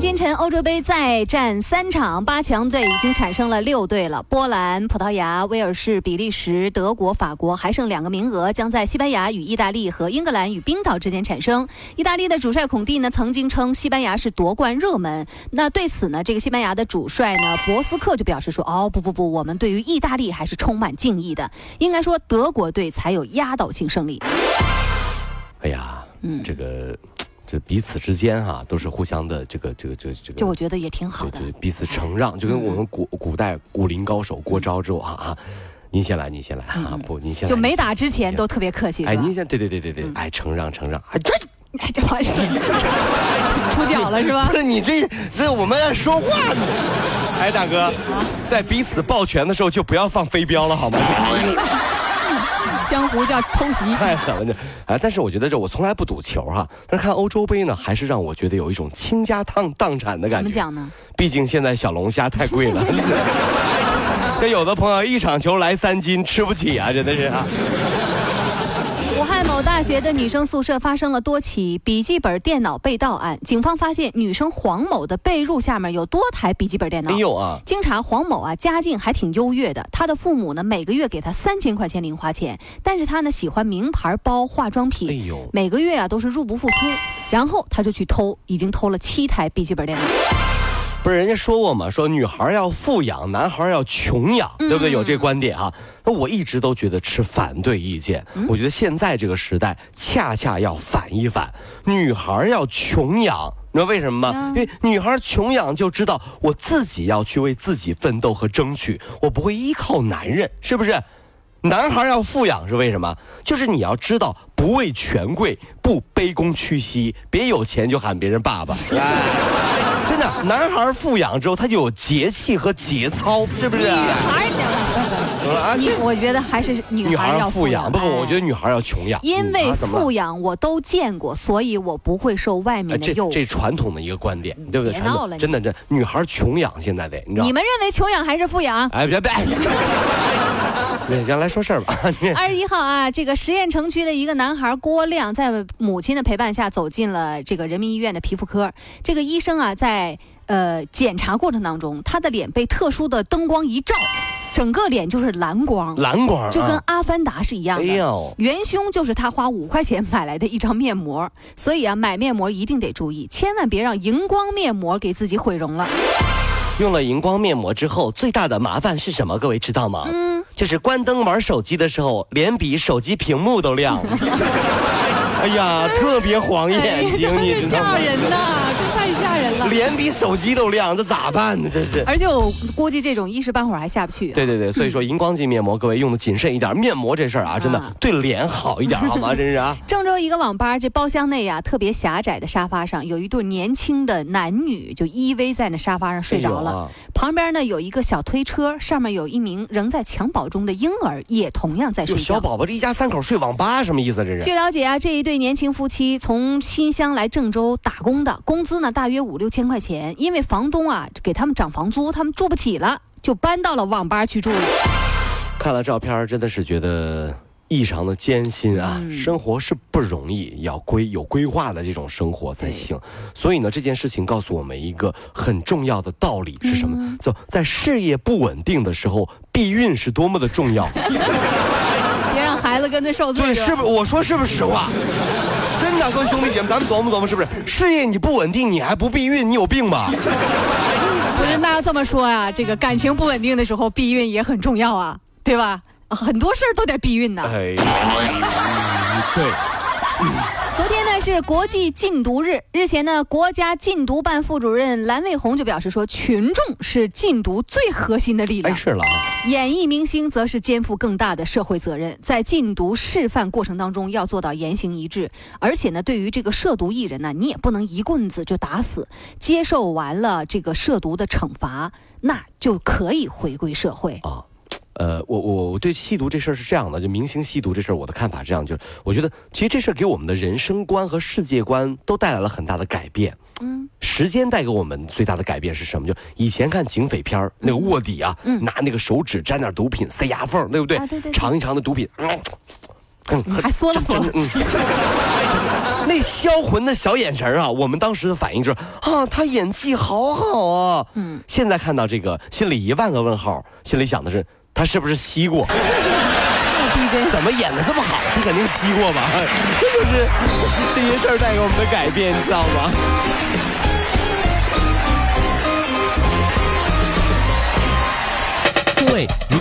今晨，欧洲杯再战三场，八强队已经产生了六队了。波兰、葡萄牙、威尔士、比利时、德国、法国还剩两个名额，将在西班牙与意大利和英格兰与冰岛之间产生。意大利的主帅孔蒂呢，曾经称西班牙是夺冠热门。那对此呢，这个西班牙的主帅呢，博斯克就表示说：“哦，不不不，我们对于意大利还是充满敬意的。应该说，德国队才有压倒性胜利。”哎呀，嗯，这个。就彼此之间哈，都是互相的这个这个这个这个，就我觉得也挺好的，彼此承让，就跟我们古古代武林高手郭昭之啊啊，您先来，您先来啊，不，您先就没打之前都特别客气，哎，您先，对对对对对，哎，承让承让，哎这，哎这话是 出脚了是吧？不是你这这我们在说话呢，哎大哥，在彼此抱拳的时候就不要放飞镖了好吗？江湖叫偷袭，太狠了这！哎，但是我觉得这我从来不赌球哈，但是看欧洲杯呢，还是让我觉得有一种倾家荡荡产的感觉。怎么讲呢？毕竟现在小龙虾太贵了，这有的朋友一场球来三斤，吃不起啊，真的是啊。某大学的女生宿舍发生了多起笔记本电脑被盗案，警方发现女生黄某的被褥下面有多台笔记本电脑。哎呦啊！经查，黄某啊家境还挺优越的，他的父母呢每个月给她三千块钱零花钱，但是他呢喜欢名牌包、化妆品，哎呦，每个月啊都是入不敷出，然后他就去偷，已经偷了七台笔记本电脑。不是人家说过吗？说女孩要富养，男孩要穷养，对不对？有这观点啊？那我一直都觉得持反对意见。我觉得现在这个时代恰恰要反一反，女孩要穷养，你知道为什么吗？因为女孩穷养就知道我自己要去为自己奋斗和争取，我不会依靠男人，是不是？男孩要富养是为什么？就是你要知道不畏权贵，不卑躬屈膝，别有钱就喊别人爸爸。真的，男孩富养之后，他就有节气和节操，是不是？女孩，你我觉得还是女孩要富养。不不，我觉得女孩要穷养。因为富养我都见过，所以我不会受外面的诱惑。这传统的一个观点，对不对？闹了，真的，这女孩穷养现在得，你知道？你们认为穷养还是富养？哎，别别。先来说事儿吧。二十一号啊，这个实验城区的一个男孩郭亮，在母亲的陪伴下走进了这个人民医院的皮肤科。这个医生啊，在呃检查过程当中，他的脸被特殊的灯光一照，整个脸就是蓝光，蓝光就跟阿凡达是一样的。元凶就是他花五块钱买来的一张面膜。所以啊，买面膜一定得注意，千万别让荧光面膜给自己毁容了。用了荧光面膜之后，最大的麻烦是什么？各位知道吗？嗯，就是关灯玩手机的时候，连比手机屏幕都亮。哎呀，特别晃眼睛，你吓人呐！这太吓人了，脸比手机都亮，这咋办呢？这是。而且我估计这种一时半会儿还下不去。对对对，所以说荧光剂面膜，各位用的谨慎一点。面膜这事儿啊，真的对脸好一点，好吗？真是啊。郑州一个网吧，这包厢内呀，特别狭窄的沙发上，有一对年轻的男女就依偎在那沙发上睡着了。旁边呢有一个小推车，上面有一名仍在襁褓中的婴儿，也同样在睡觉。小宝宝，这一家三口睡网吧，什么意思？这是？据了解啊，这一对。年轻夫妻从新乡来郑州打工的，工资呢大约五六千块钱。因为房东啊给他们涨房租，他们住不起了，就搬到了网吧去住了。看了照片，真的是觉得异常的艰辛啊！生活是不容易，要规有规划的这种生活才行。所以呢，这件事情告诉我们一个很重要的道理是什么？就在事业不稳定的时候，避孕是多么的重要。孩子跟着受罪，对，是不是？我说是不是实话？真的，各位兄弟姐妹，咱们琢磨琢磨，是不是？事业你不稳定，你还不避孕，你有病吧？不是，那要这么说呀，这个感情不稳定的时候，避孕也很重要啊，对吧？很多事儿都得避孕呢。哎，对。昨天呢是国际禁毒日，日前呢，国家禁毒办副主任蓝卫红就表示说，群众是禁毒最核心的力量。是了，演艺明星则是肩负更大的社会责任，在禁毒示范过程当中要做到言行一致，而且呢，对于这个涉毒艺人呢，你也不能一棍子就打死，接受完了这个涉毒的惩罚，那就可以回归社会啊。呃，我我我对吸毒这事儿是这样的，就明星吸毒这事儿，我的看法是这样，就是我觉得其实这事儿给我们的人生观和世界观都带来了很大的改变。嗯，时间带给我们最大的改变是什么？就以前看警匪片儿，那个卧底啊，拿那个手指沾点毒品塞牙缝，对不对？啊对对对尝一尝那毒品，嗯，嗯还缩了缩嗯那销魂的小眼神啊，我们当时的反应就是啊，他演技好好啊。嗯，现在看到这个，心里一万个问号，心里想的是他是不是吸过？太逼真。怎么演的这么好？他肯定吸过吧？这就是这些事儿带给我们的改变，你知道吗？各位，如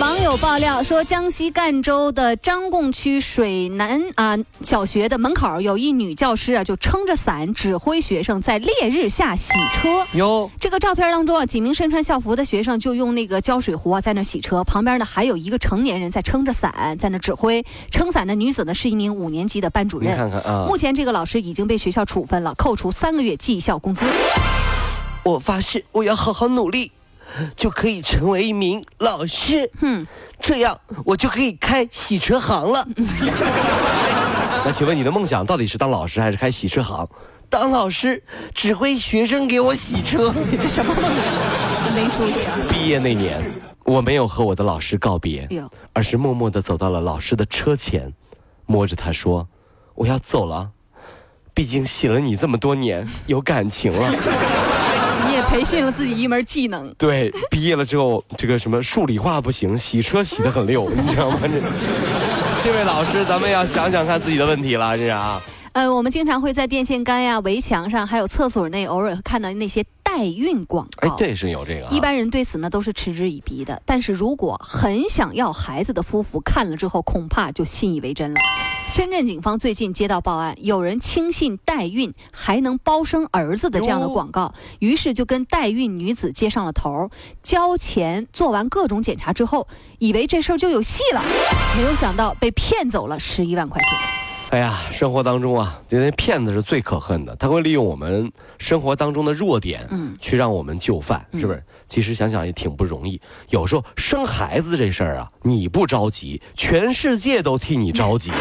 网友爆料说，江西赣州的张贡区水南啊、小学的门口有一女教师啊，就撑着伞指挥学生在烈日下洗车。哟，这个照片当中啊，几名身穿校服的学生就用那个浇水壶啊在那洗车，旁边呢还有一个成年人在撑着伞在那指挥。撑伞的女子呢是一名五年级的班主你任。看看啊，目前这个老师已经被学校处分了，扣除三个月绩效工资。我发誓我要好好努力，就可以成为一名老师。哼，这样我就可以开洗车行了。那请问你的梦想到底是当老师还是开洗车行？当老师，指挥学生给我洗车。这什么梦想？没出息啊！毕业那年，我没有和我的老师告别而是默默地走到了老师的车前，摸着他说：“我要走了，毕竟洗了你这么多年，有感情了。”培训了自己一门技能。对，毕业了之后，这个什么数理化不行，洗车洗得很溜，你知道吗？这这位老师，咱们要想想看自己的问题了，这是啊。呃，我们经常会在电线杆呀、围墙上，还有厕所内，偶尔会看到那些代孕广告。哎，对，是有这个、啊。一般人对此呢都是嗤之以鼻的，但是如果很想要孩子的夫妇看了之后，恐怕就信以为真了。深圳警方最近接到报案，有人轻信代孕还能包生儿子的这样的广告，于是就跟代孕女子接上了头儿，交钱做完各种检查之后，以为这事儿就有戏了，没有想到被骗走了十一万块钱。哎呀，生活当中啊，这些骗子是最可恨的，他会利用我们生活当中的弱点，嗯去让我们就范，是不是？其实想想也挺不容易。有时候生孩子这事儿啊，你不着急，全世界都替你着急，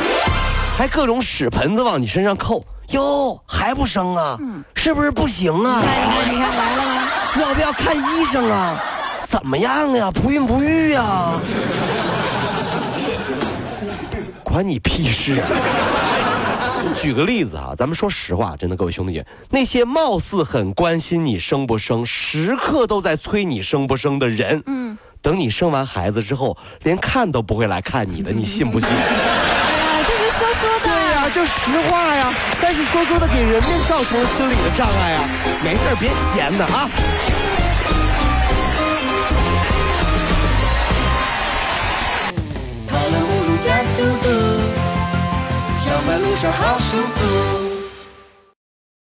还各种屎盆子往你身上扣。哟，还不生啊？是不是不行啊？你看，你看，来了吗？要不要看医生啊？怎么样呀？不孕不育呀？关你屁事啊！举个例子啊，咱们说实话，真的，各位兄弟姐，那些貌似很关心你生不生，时刻都在催你生不生的人，嗯，等你生完孩子之后，连看都不会来看你的，你信不信？哎呀，这是说说的。对呀、这实话呀。但是说说的给人们造成了心理的障碍啊。没事别闲的啊。跑了五路加速度，上班路上好舒服。